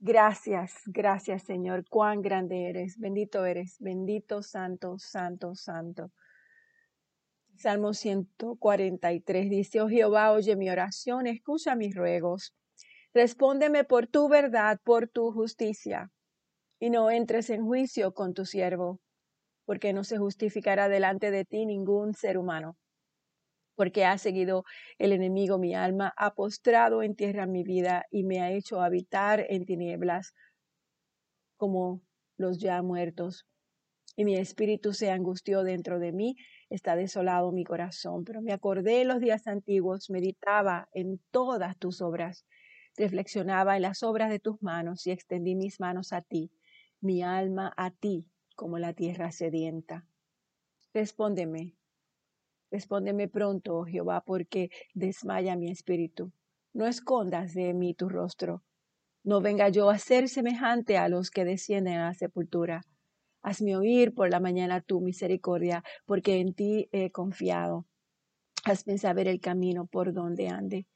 Gracias, gracias Señor. Cuán grande eres. Bendito eres. Bendito, santo, santo, santo. Salmo 143 dice, oh Jehová, oye mi oración, escucha mis ruegos. Respóndeme por tu verdad, por tu justicia, y no entres en juicio con tu siervo, porque no se justificará delante de ti ningún ser humano. Porque ha seguido el enemigo mi alma, ha postrado en tierra mi vida y me ha hecho habitar en tinieblas como los ya muertos. Y mi espíritu se angustió dentro de mí está desolado mi corazón, pero me acordé los días antiguos, meditaba en todas tus obras, reflexionaba en las obras de tus manos y extendí mis manos a ti, mi alma a ti, como la tierra sedienta. Respóndeme, respóndeme pronto, oh Jehová, porque desmaya mi espíritu. No escondas de mí tu rostro. No venga yo a ser semejante a los que descienden a la sepultura Hazme oír por la mañana tu misericordia, porque en ti he confiado. Hazme saber el camino por donde ande,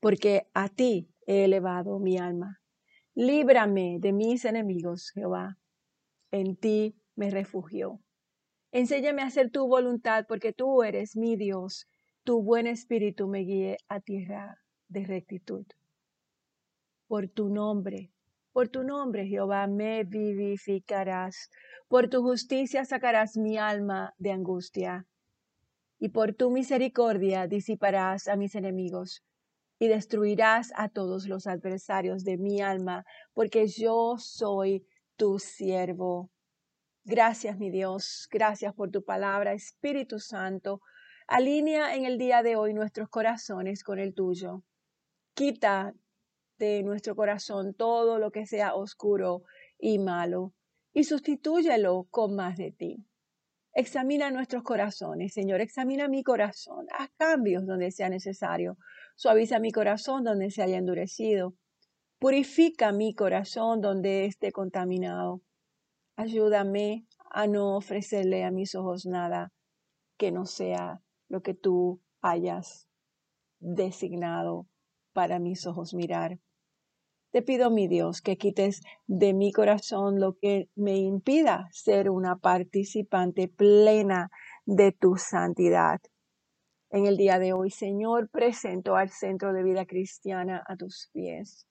porque a ti he elevado mi alma. Líbrame de mis enemigos, Jehová. En ti me refugio. Enséñame a hacer tu voluntad, porque tú eres mi Dios. Tu buen espíritu me guíe a tierra de rectitud. Por tu nombre, por tu nombre, Jehová, me vivificarás. Por tu justicia sacarás mi alma de angustia. Y por tu misericordia disiparás a mis enemigos y destruirás a todos los adversarios de mi alma, porque yo soy tu siervo. Gracias, mi Dios, gracias por tu palabra, Espíritu Santo. Alinea en el día de hoy nuestros corazones con el tuyo. Quita de nuestro corazón todo lo que sea oscuro y malo y sustitúyelo con más de ti. Examina nuestros corazones, Señor, examina mi corazón, haz cambios donde sea necesario, suaviza mi corazón donde se haya endurecido, purifica mi corazón donde esté contaminado. Ayúdame a no ofrecerle a mis ojos nada que no sea lo que tú hayas designado para mis ojos mirar. Te pido, mi Dios, que quites de mi corazón lo que me impida ser una participante plena de tu santidad. En el día de hoy, Señor, presento al Centro de Vida Cristiana a tus pies.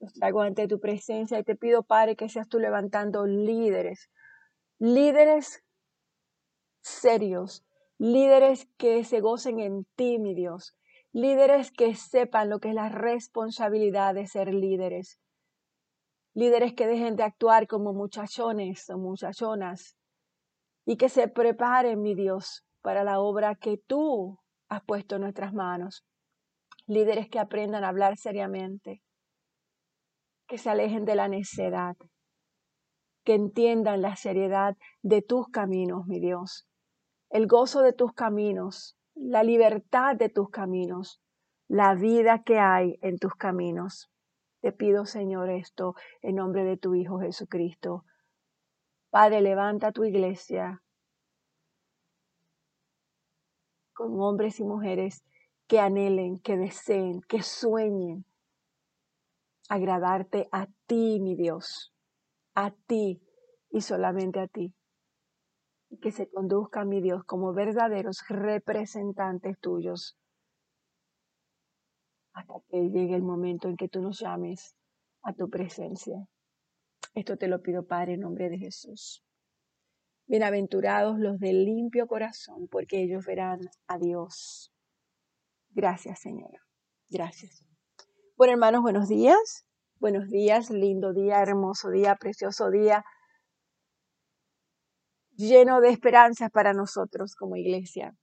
Los traigo ante tu presencia y te pido, Padre, que seas tú levantando líderes, líderes serios, líderes que se gocen en ti, mi Dios, líderes que sepan lo que es la responsabilidad de ser líderes, líderes que dejen de actuar como muchachones o muchachonas y que se preparen, mi Dios, para la obra que tú has puesto en nuestras manos, líderes que aprendan a hablar seriamente, que se alejen de la necedad, que entiendan la seriedad de tus caminos, mi Dios, el gozo de tus caminos, la libertad de tus caminos, la vida que hay en tus caminos. Te pido, Señor, esto en nombre de tu Hijo Jesucristo. Padre, levanta tu iglesia con hombres y mujeres que anhelen, que deseen, que sueñen agradarte a ti, mi Dios, a ti y solamente a ti que se conduzca, mi Dios, como verdaderos representantes tuyos hasta que llegue el momento en que tú nos llames a tu presencia. Esto te lo pido, Padre, en nombre de Jesús. Bienaventurados los de limpio corazón, porque ellos verán a Dios. Gracias, Señor. Gracias. Bueno, hermanos, buenos días. Buenos días, lindo día, hermoso día, precioso día lleno de esperanzas para nosotros como iglesia.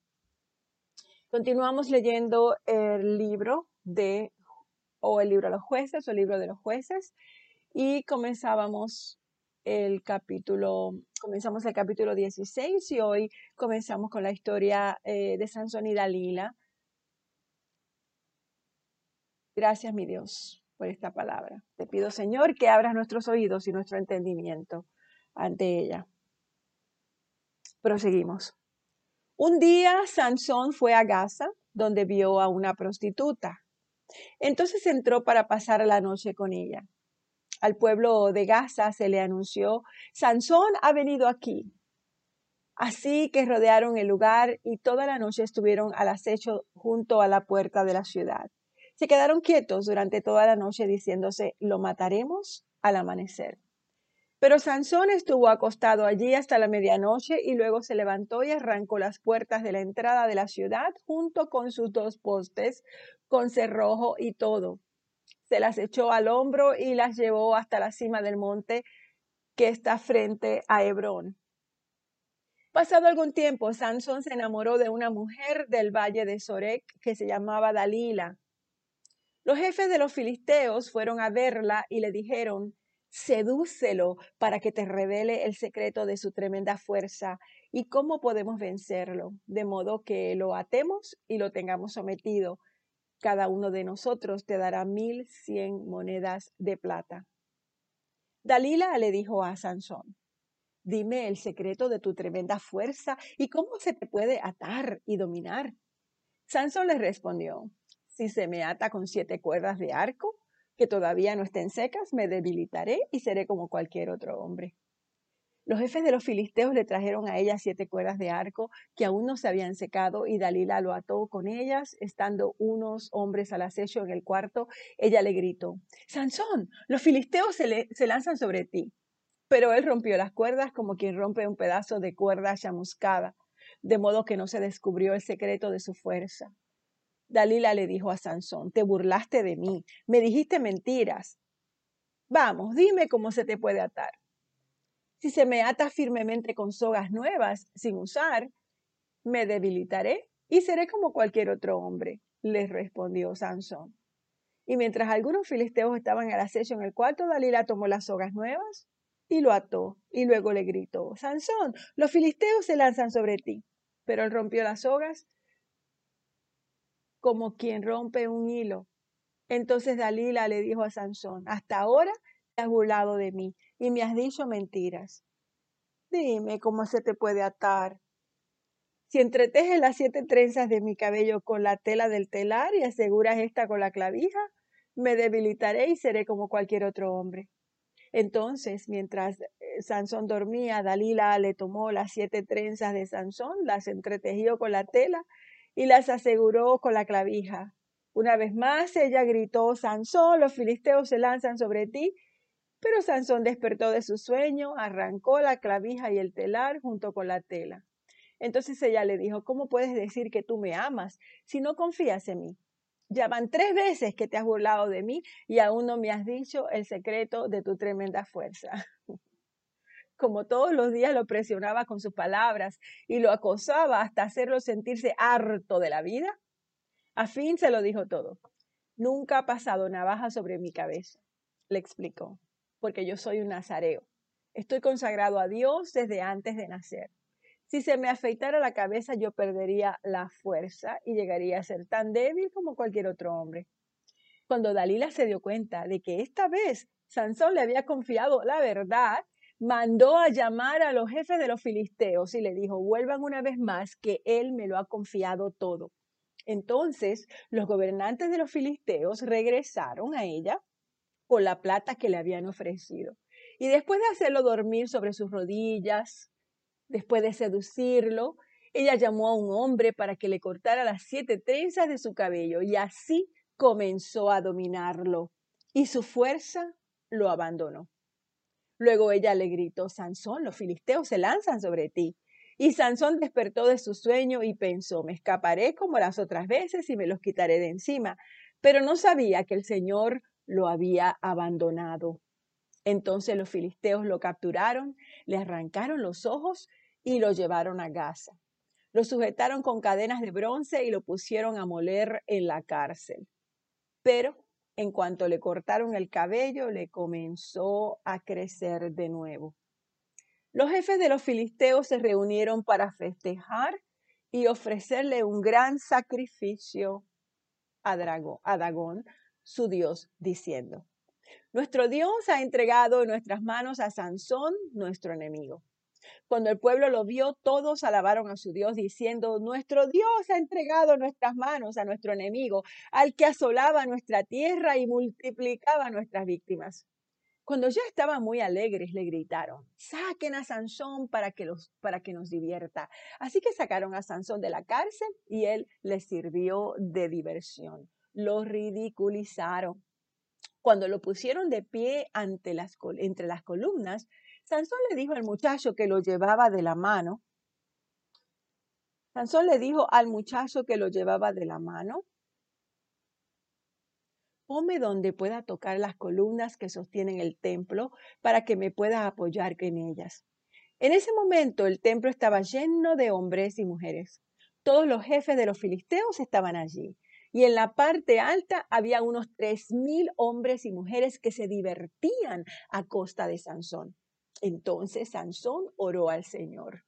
Continuamos leyendo el libro de, o el libro de los jueces, o el libro de los jueces, y comenzábamos el capítulo, comenzamos el capítulo 16 y hoy comenzamos con la historia eh, de Sansón y Dalila. Gracias, mi Dios, por esta palabra. Te pido, Señor, que abras nuestros oídos y nuestro entendimiento ante ella. Proseguimos. Un día Sansón fue a Gaza, donde vio a una prostituta. Entonces entró para pasar la noche con ella. Al pueblo de Gaza se le anunció, Sansón ha venido aquí. Así que rodearon el lugar y toda la noche estuvieron al acecho junto a la puerta de la ciudad. Se quedaron quietos durante toda la noche diciéndose, lo mataremos al amanecer. Pero Sansón estuvo acostado allí hasta la medianoche y luego se levantó y arrancó las puertas de la entrada de la ciudad junto con sus dos postes, con cerrojo y todo. Se las echó al hombro y las llevó hasta la cima del monte que está frente a Hebrón. Pasado algún tiempo, Sansón se enamoró de una mujer del valle de Sorek que se llamaba Dalila. Los jefes de los filisteos fueron a verla y le dijeron, sedúcelo para que te revele el secreto de su tremenda fuerza y cómo podemos vencerlo, de modo que lo atemos y lo tengamos sometido. Cada uno de nosotros te dará mil cien monedas de plata. Dalila le dijo a Sansón, dime el secreto de tu tremenda fuerza y cómo se te puede atar y dominar. Sansón le respondió, si se me ata con siete cuerdas de arco, que todavía no estén secas, me debilitaré y seré como cualquier otro hombre. Los jefes de los filisteos le trajeron a ella siete cuerdas de arco que aún no se habían secado y Dalila lo ató con ellas, estando unos hombres al acecho en el cuarto. Ella le gritó, Sansón, los filisteos se, lanzan sobre ti. Pero él rompió las cuerdas como quien rompe un pedazo de cuerda chamuscada, de modo que no se descubrió el secreto de su fuerza. Dalila le dijo a Sansón, te burlaste de mí, me dijiste mentiras. Vamos, dime cómo se te puede atar. Si se me ata firmemente con sogas nuevas, sin usar, me debilitaré y seré como cualquier otro hombre, le respondió Sansón. Y mientras algunos filisteos estaban al acecho en el cuarto, Dalila tomó las sogas nuevas y lo ató, y luego le gritó, Sansón, los filisteos se lanzan sobre ti. Pero él rompió las sogas como quien rompe un hilo. Entonces Dalila le dijo a Sansón, hasta ahora te has burlado de mí y me has dicho mentiras. Dime cómo se te puede atar. Si entretejes las siete trenzas de mi cabello con la tela del telar y aseguras esta con la clavija, me debilitaré y seré como cualquier otro hombre. Entonces, mientras eh, Sansón dormía, Dalila le tomó las siete trenzas de Sansón, las entretejió con la tela y las aseguró con la clavija. Una vez más ella gritó, Sansón, los filisteos se lanzan sobre ti. Pero Sansón despertó de su sueño, arrancó la clavija y el telar junto con la tela. Entonces ella le dijo, ¿cómo puedes decir que tú me amas si no confías en mí? Ya van tres veces que te has burlado de mí y aún no me has dicho el secreto de tu tremenda fuerza. Como todos los días lo presionaba con sus palabras y lo acosaba hasta hacerlo sentirse harto de la vida, a fin se lo dijo todo. Nunca ha pasado navaja sobre mi cabeza, le explicó, porque yo soy un nazareo. Estoy consagrado a Dios desde antes de nacer. Si se me afeitara la cabeza, yo perdería la fuerza y llegaría a ser tan débil como cualquier otro hombre. Cuando Dalila se dio cuenta de que esta vez Sansón le había confiado la verdad, mandó a llamar a los jefes de los filisteos y le dijo, vuelvan una vez más, que él me lo ha confiado todo. Entonces los gobernantes de los filisteos regresaron a ella con la plata que le habían ofrecido. Y después de hacerlo dormir sobre sus rodillas, después de seducirlo, ella llamó a un hombre para que le cortara las siete trenzas de su cabello y así comenzó a dominarlo y su fuerza lo abandonó. Luego ella le gritó, Sansón, los filisteos se lanzan sobre ti. Y Sansón despertó de su sueño y pensó, me escaparé como las otras veces y me los quitaré de encima. Pero no sabía que el Señor lo había abandonado. Entonces los filisteos lo capturaron, le arrancaron los ojos y lo llevaron a Gaza. Lo sujetaron con cadenas de bronce y lo pusieron a moler en la cárcel. Pero en cuanto le cortaron el cabello, le comenzó a crecer de nuevo. Los jefes de los filisteos se reunieron para festejar y ofrecerle un gran sacrificio a, Dagón, su dios, diciendo, Nuestro Dios ha entregado en nuestras manos a Sansón, nuestro enemigo. Cuando el pueblo lo vio, todos alabaron a su Dios diciendo, nuestro Dios ha entregado nuestras manos a nuestro enemigo, al que asolaba nuestra tierra y multiplicaba nuestras víctimas. Cuando ya estaban muy alegres, le gritaron, saquen a Sansón para que, los, para que nos divierta. Así que sacaron a Sansón de la cárcel y él les sirvió de diversión. Lo ridiculizaron. Cuando lo pusieron de pie entre las columnas, Sansón le dijo al muchacho que lo llevaba de la mano, Sansón le dijo al muchacho que lo llevaba de la mano, Ponme donde pueda tocar las columnas que sostienen el templo para que me pueda apoyar en ellas. En ese momento el templo estaba lleno de hombres y mujeres. Todos los jefes de los filisteos estaban allí. Y en la parte alta había unos tres mil hombres y mujeres que se divertían a costa de Sansón. Entonces Sansón oró al Señor.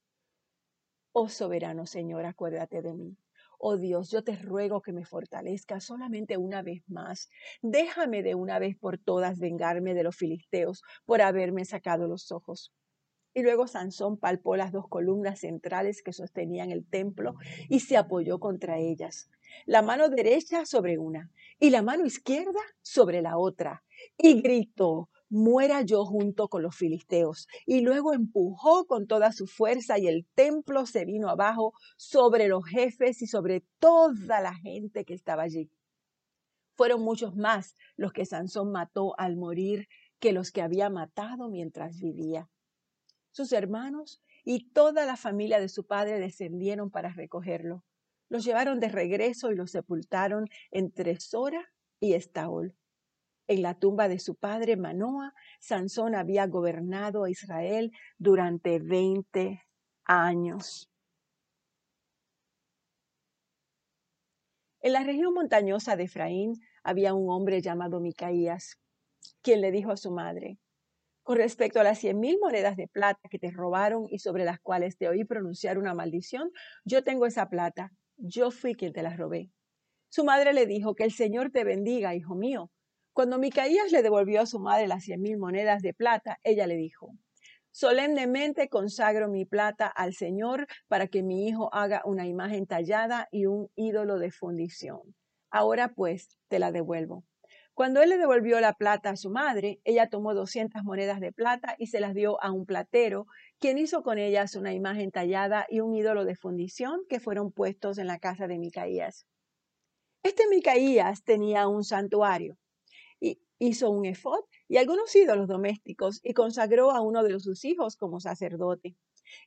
Oh soberano Señor, acuérdate de mí. Oh Dios, yo te ruego que me fortalezca solamente una vez más. Déjame de una vez por todas vengarme de los filisteos por haberme sacado los ojos. Y luego Sansón palpó las dos columnas centrales que sostenían el templo y se apoyó contra ellas, la mano derecha sobre una y la mano izquierda sobre la otra, y gritó, muera yo junto con los filisteos. Y luego empujó con toda su fuerza y el templo se vino abajo sobre los jefes y sobre toda la gente que estaba allí. Fueron muchos más los que Sansón mató al morir que los que había matado mientras vivía. Sus hermanos y toda la familia de su padre descendieron para recogerlo. Los llevaron de regreso y lo sepultaron entre Sora y Estaol. En la tumba de su padre Manoa, Sansón había gobernado a Israel durante 20 años. En la región montañosa de Efraín había un hombre llamado Micaías, quien le dijo a su madre, con respecto a las cien mil monedas de plata que te robaron y sobre las cuales te oí pronunciar una maldición, yo tengo esa plata, yo fui quien te la robé. Su madre le dijo, que el Señor te bendiga, hijo mío, cuando Micaías le devolvió a su madre las cien mil monedas de plata, ella le dijo, solemnemente consagro mi plata al Señor para que mi hijo haga una imagen tallada y un ídolo de fundición. Ahora pues te la devuelvo. Cuando él le devolvió la plata a su madre, ella tomó doscientas monedas de plata y se las dio a un platero, quien hizo con ellas una imagen tallada y un ídolo de fundición que fueron puestos en la casa de Micaías. Este Micaías tenía un santuario hizo un efod y algunos ídolos domésticos y consagró a uno de sus hijos como sacerdote.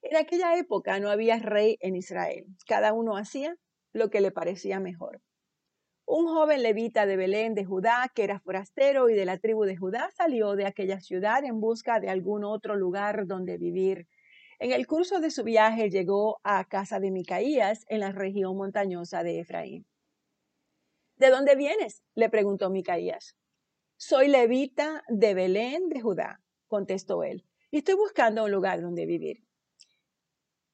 En aquella época no había rey en Israel. Cada uno hacía lo que le parecía mejor. Un joven levita de Belén de Judá, que era forastero y de la tribu de Judá, salió de aquella ciudad en busca de algún otro lugar donde vivir. En el curso de su viaje llegó a casa de Micaías en la región montañosa de Efraín. ¿De dónde vienes? le preguntó Micaías. Soy levita de Belén de Judá, contestó él, y estoy buscando un lugar donde vivir.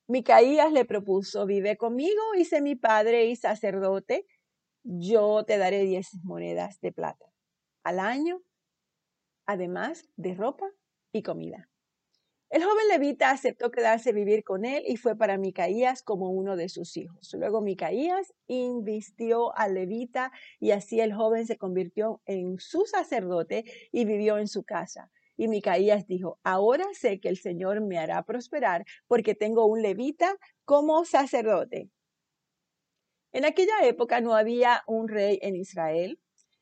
Micaías le propuso, vive conmigo sé mi padre y sacerdote, yo te daré diez monedas de plata al año, además de ropa y comida. El joven levita aceptó quedarse a vivir con él y fue para Micaías como uno de sus hijos. Luego Micaías invistió al levita y así el joven se convirtió en su sacerdote y vivió en su casa. Y Micaías dijo, ahora sé que el Señor me hará prosperar porque tengo un levita como sacerdote. En aquella época no había un rey en Israel,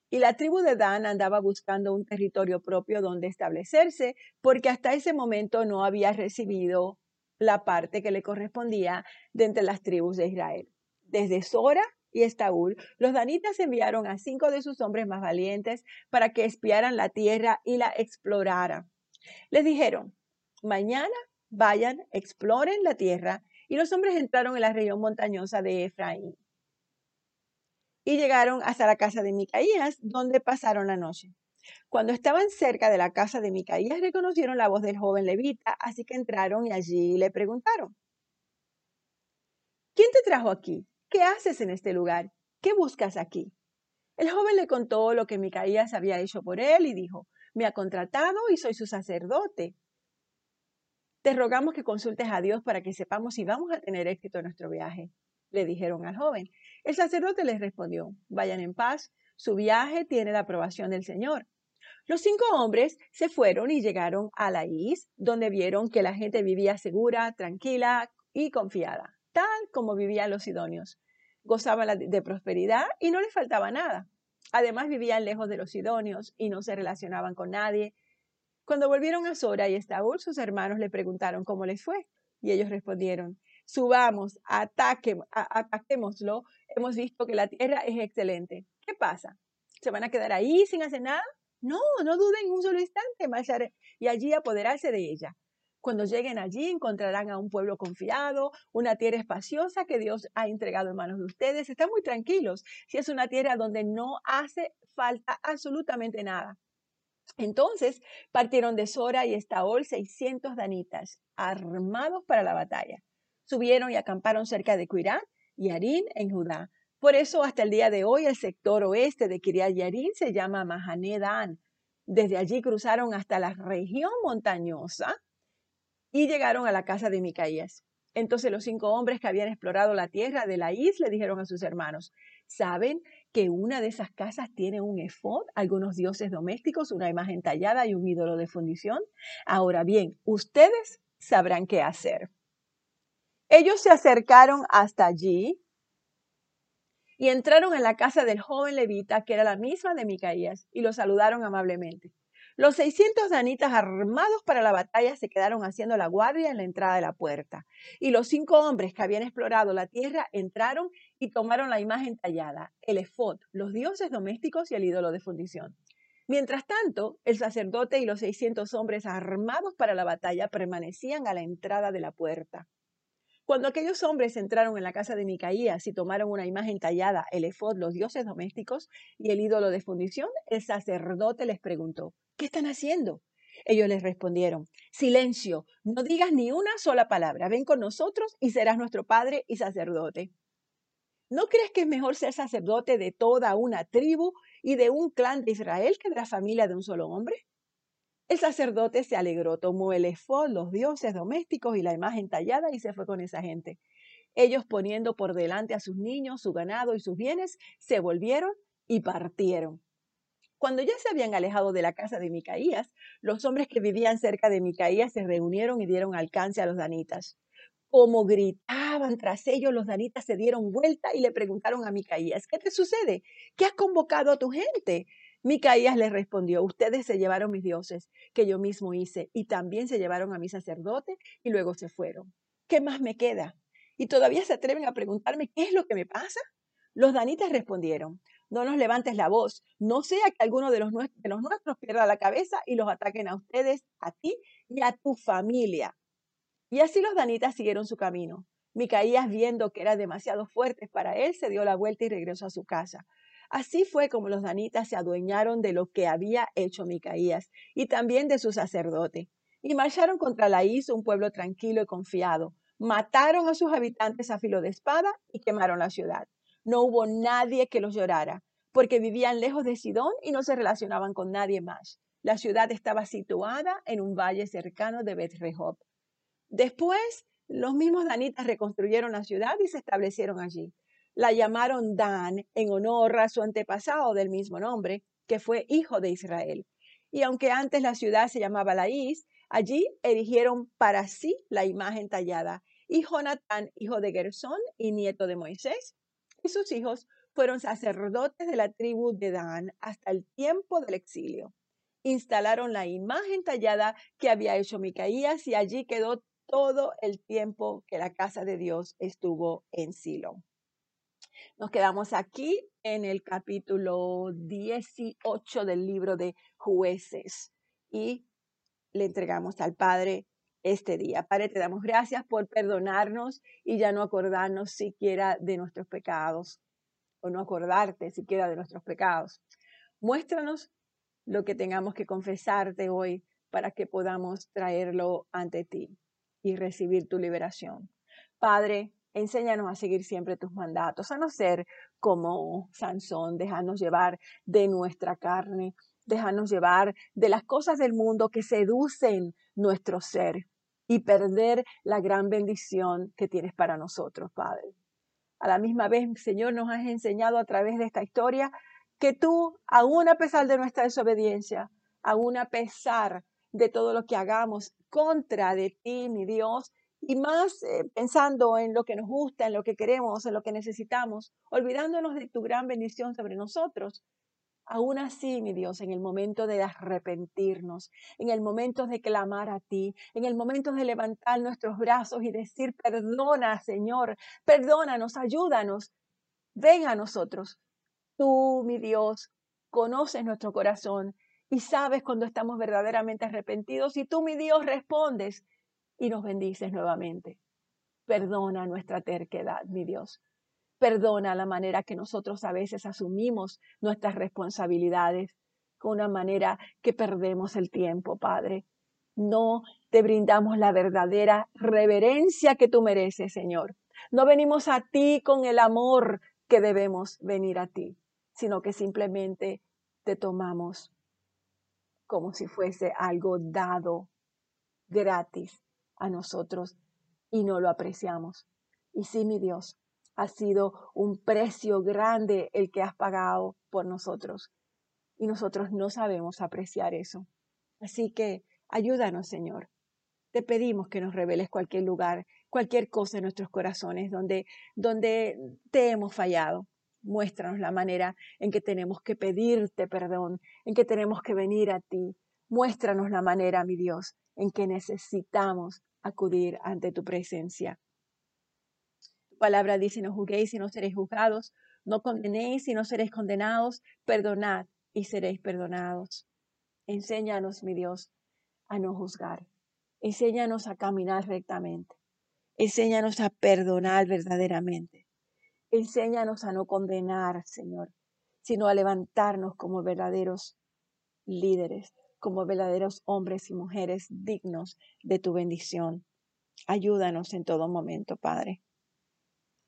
y la tribu de Dan andaba buscando un territorio propio donde establecerse, porque hasta ese momento no había recibido la parte que le correspondía de entre las tribus de Israel. Desde Sora y Estaúl, los danitas enviaron a cinco de sus hombres más valientes para que espiaran la tierra y la exploraran. Les dijeron, mañana vayan, exploren la tierra, y los hombres entraron en la región montañosa de Efraín y llegaron hasta la casa de Micaías, donde pasaron la noche. Cuando estaban cerca de la casa de Micaías, reconocieron la voz del joven levita, así que entraron y allí le preguntaron, ¿quién te trajo aquí? ¿Qué haces en este lugar? ¿Qué buscas aquí? El joven le contó lo que Micaías había hecho por él y dijo, me ha contratado y soy su sacerdote. Te rogamos que consultes a Dios para que sepamos si vamos a tener éxito en nuestro viaje, le dijeron al joven. El sacerdote les respondió, vayan en paz, su viaje tiene la aprobación del Señor. Los cinco hombres se fueron y llegaron a la donde vieron que la gente vivía segura, tranquila y confiada, tal como vivían los sidonios. Gozaban de prosperidad y no les faltaba nada. Además vivían lejos de los sidonios y no se relacionaban con nadie. Cuando volvieron a Sora y Estaúl, sus hermanos le preguntaron cómo les fue. Y ellos respondieron, subamos, ataque, ataquémoslo. Hemos visto que la tierra es excelente. ¿Qué pasa? ¿Se van a quedar ahí sin hacer nada? No, no duden un solo instante marchar y allí apoderarse de ella. Cuando lleguen allí encontrarán a un pueblo confiado, una tierra espaciosa que Dios ha entregado en manos de ustedes. Están muy tranquilos si es una tierra donde no hace falta absolutamente nada. Entonces partieron de Sora y Estaol 600 danitas, armados para la batalla. Subieron y acamparon cerca de Cuirá y Arín en Judá. Por eso hasta el día de hoy el sector oeste de Kiriat Yarin se llama Mahanedan. Desde allí cruzaron hasta la región montañosa y llegaron a la casa de Micaías. Entonces los cinco hombres que habían explorado la tierra de la isla dijeron a sus hermanos, ¿saben que una de esas casas tiene un efod, algunos dioses domésticos, una imagen tallada y un ídolo de fundición? Ahora bien, ustedes sabrán qué hacer. Ellos se acercaron hasta allí y entraron en la casa del joven levita, que era la misma de Micaías, y lo saludaron amablemente. Los 600 danitas armados para la batalla se quedaron haciendo la guardia en la entrada de la puerta. Y los cinco hombres que habían explorado la tierra entraron y tomaron la imagen tallada, el efod, los dioses domésticos y el ídolo de fundición. Mientras tanto, el sacerdote y los 600 hombres armados para la batalla permanecían a la entrada de la puerta. Cuando aquellos hombres entraron en la casa de Micaías y tomaron una imagen tallada, el efod, los dioses domésticos y el ídolo de fundición, el sacerdote les preguntó, ¿qué están haciendo? Ellos les respondieron, silencio, no digas ni una sola palabra, ven con nosotros y serás nuestro padre y sacerdote. ¿No crees que es mejor ser sacerdote de toda una tribu y de un clan de Israel que de la familia de un solo hombre? El sacerdote se alegró, tomó el efod, los dioses domésticos y la imagen tallada y se fue con esa gente. Ellos poniendo por delante a sus niños, su ganado y sus bienes, se volvieron y partieron. Cuando ya se habían alejado de la casa de Micaías, los hombres que vivían cerca de Micaías se reunieron y dieron alcance a los danitas. Como gritaban tras ellos, los danitas se dieron vuelta y le preguntaron a Micaías, ¿qué te sucede? ¿Qué has convocado a tu gente? Micaías les respondió, ustedes se llevaron mis dioses que yo mismo hice y también se llevaron a mi sacerdote y luego se fueron. ¿Qué más me queda? Y todavía se atreven a preguntarme qué es lo que me pasa. Los danitas respondieron, no nos levantes la voz, no sea que alguno de los, nuestros pierda la cabeza y los ataquen a ustedes, a ti y a tu familia. Y así los danitas siguieron su camino. Micaías, viendo que era demasiado fuerte para él, se dio la vuelta y regresó a su casa. Así fue como los danitas se adueñaron de lo que había hecho Micaías y también de su sacerdote. Y marcharon contra Laís, un pueblo tranquilo y confiado. Mataron a sus habitantes a filo de espada y quemaron la ciudad. No hubo nadie que los llorara, porque vivían lejos de Sidón y no se relacionaban con nadie más. La ciudad estaba situada en un valle cercano de Bet Rehob. Después, los mismos danitas reconstruyeron la ciudad y se establecieron allí la llamaron Dan en honor a su antepasado del mismo nombre, que fue hijo de Israel. Y aunque antes la ciudad se llamaba Laís, allí erigieron para sí la imagen tallada. Y Jonatán, hijo de Gersón y nieto de Moisés, y sus hijos fueron sacerdotes de la tribu de Dan hasta el tiempo del exilio. Instalaron la imagen tallada que había hecho Micaías y allí quedó todo el tiempo que la casa de Dios estuvo en Silo. Nos quedamos aquí en el capítulo 18 del libro de jueces y le entregamos al Padre este día. Padre, te damos gracias por perdonarnos y ya no acordarnos siquiera de nuestros pecados o no acordarte siquiera de nuestros pecados. Muéstranos lo que tengamos que confesarte hoy para que podamos traerlo ante ti y recibir tu liberación. Padre, Enséñanos a seguir siempre tus mandatos, a no ser como Sansón, dejarnos llevar de nuestra carne, dejarnos llevar de las cosas del mundo que seducen nuestro ser y perder la gran bendición que tienes para nosotros, Padre. A la misma vez, Señor, nos has enseñado a través de esta historia que tú, aún a pesar de nuestra desobediencia, aún a pesar de todo lo que hagamos contra de ti, mi Dios, y más eh, pensando en lo que nos gusta, en lo que queremos, en lo que necesitamos, olvidándonos de tu gran bendición sobre nosotros. Aún así, mi Dios, en el momento de arrepentirnos, en el momento de clamar a ti, en el momento de levantar nuestros brazos y decir, perdona, Señor, perdónanos, ayúdanos, ven a nosotros. Tú, mi Dios, conoces nuestro corazón y sabes cuando estamos verdaderamente arrepentidos y tú, mi Dios, respondes y nos bendices nuevamente. Perdona nuestra terquedad, mi Dios. Perdona la manera que nosotros a veces asumimos nuestras responsabilidades con una manera que perdemos el tiempo, Padre. No te brindamos la verdadera reverencia que tú mereces, Señor. No venimos a ti con el amor que debemos venir a ti, sino que simplemente te tomamos como si fuese algo dado gratis a nosotros y no lo apreciamos. Y sí, mi Dios, ha sido un precio grande el que has pagado por nosotros y nosotros no sabemos apreciar eso. Así que ayúdanos, Señor. Te pedimos que nos reveles cualquier lugar, cualquier cosa en nuestros corazones donde, donde te hemos fallado. Muéstranos la manera en que tenemos que pedirte perdón, en que tenemos que venir a ti. Muéstranos la manera, mi Dios, en que necesitamos acudir ante tu presencia. Tu palabra dice, no juzguéis y no seréis juzgados, no condenéis y no seréis condenados, perdonad y seréis perdonados. Enséñanos, mi Dios, a no juzgar. Enséñanos a caminar rectamente. Enséñanos a perdonar verdaderamente. Enséñanos a no condenar, Señor, sino a levantarnos como verdaderos líderes, como verdaderos hombres y mujeres dignos de tu bendición. Ayúdanos en todo momento, Padre.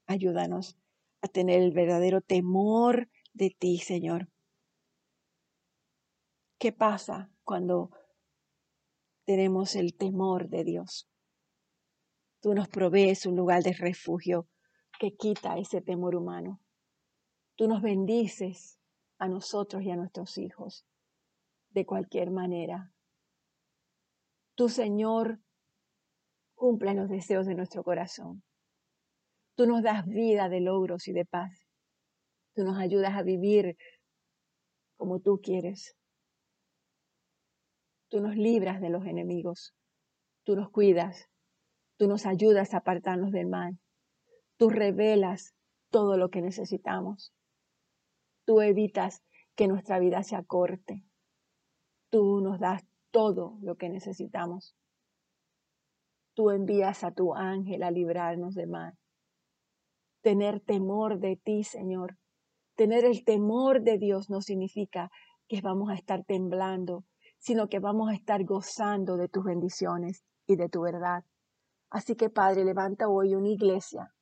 Ayúdanos a tener el verdadero temor de ti, Señor. ¿Qué pasa cuando tenemos el temor de Dios? Tú nos provees un lugar de refugio que quita ese temor humano. Tú nos bendices a nosotros y a nuestros hijos de cualquier manera. Tu Señor cumple los deseos de nuestro corazón. Tú nos das vida de logros y de paz. Tú nos ayudas a vivir como tú quieres. Tú nos libras de los enemigos. Tú nos cuidas. Tú nos ayudas a apartarnos del mal. Tú revelas todo lo que necesitamos. Tú evitas que nuestra vida se acorte. Tú nos das todo lo que necesitamos. Tú envías a tu ángel a librarnos de mal. Tener temor de ti, Señor. Tener el temor de Dios no significa que vamos a estar temblando, sino que vamos a estar gozando de tus bendiciones y de tu verdad. Así que, Padre, levanta hoy una iglesia,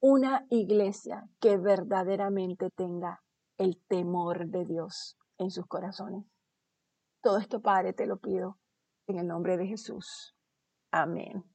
una iglesia que verdaderamente tenga el temor de Dios en sus corazones. Todo esto, Padre, te lo pido en el nombre de Jesús. Amén.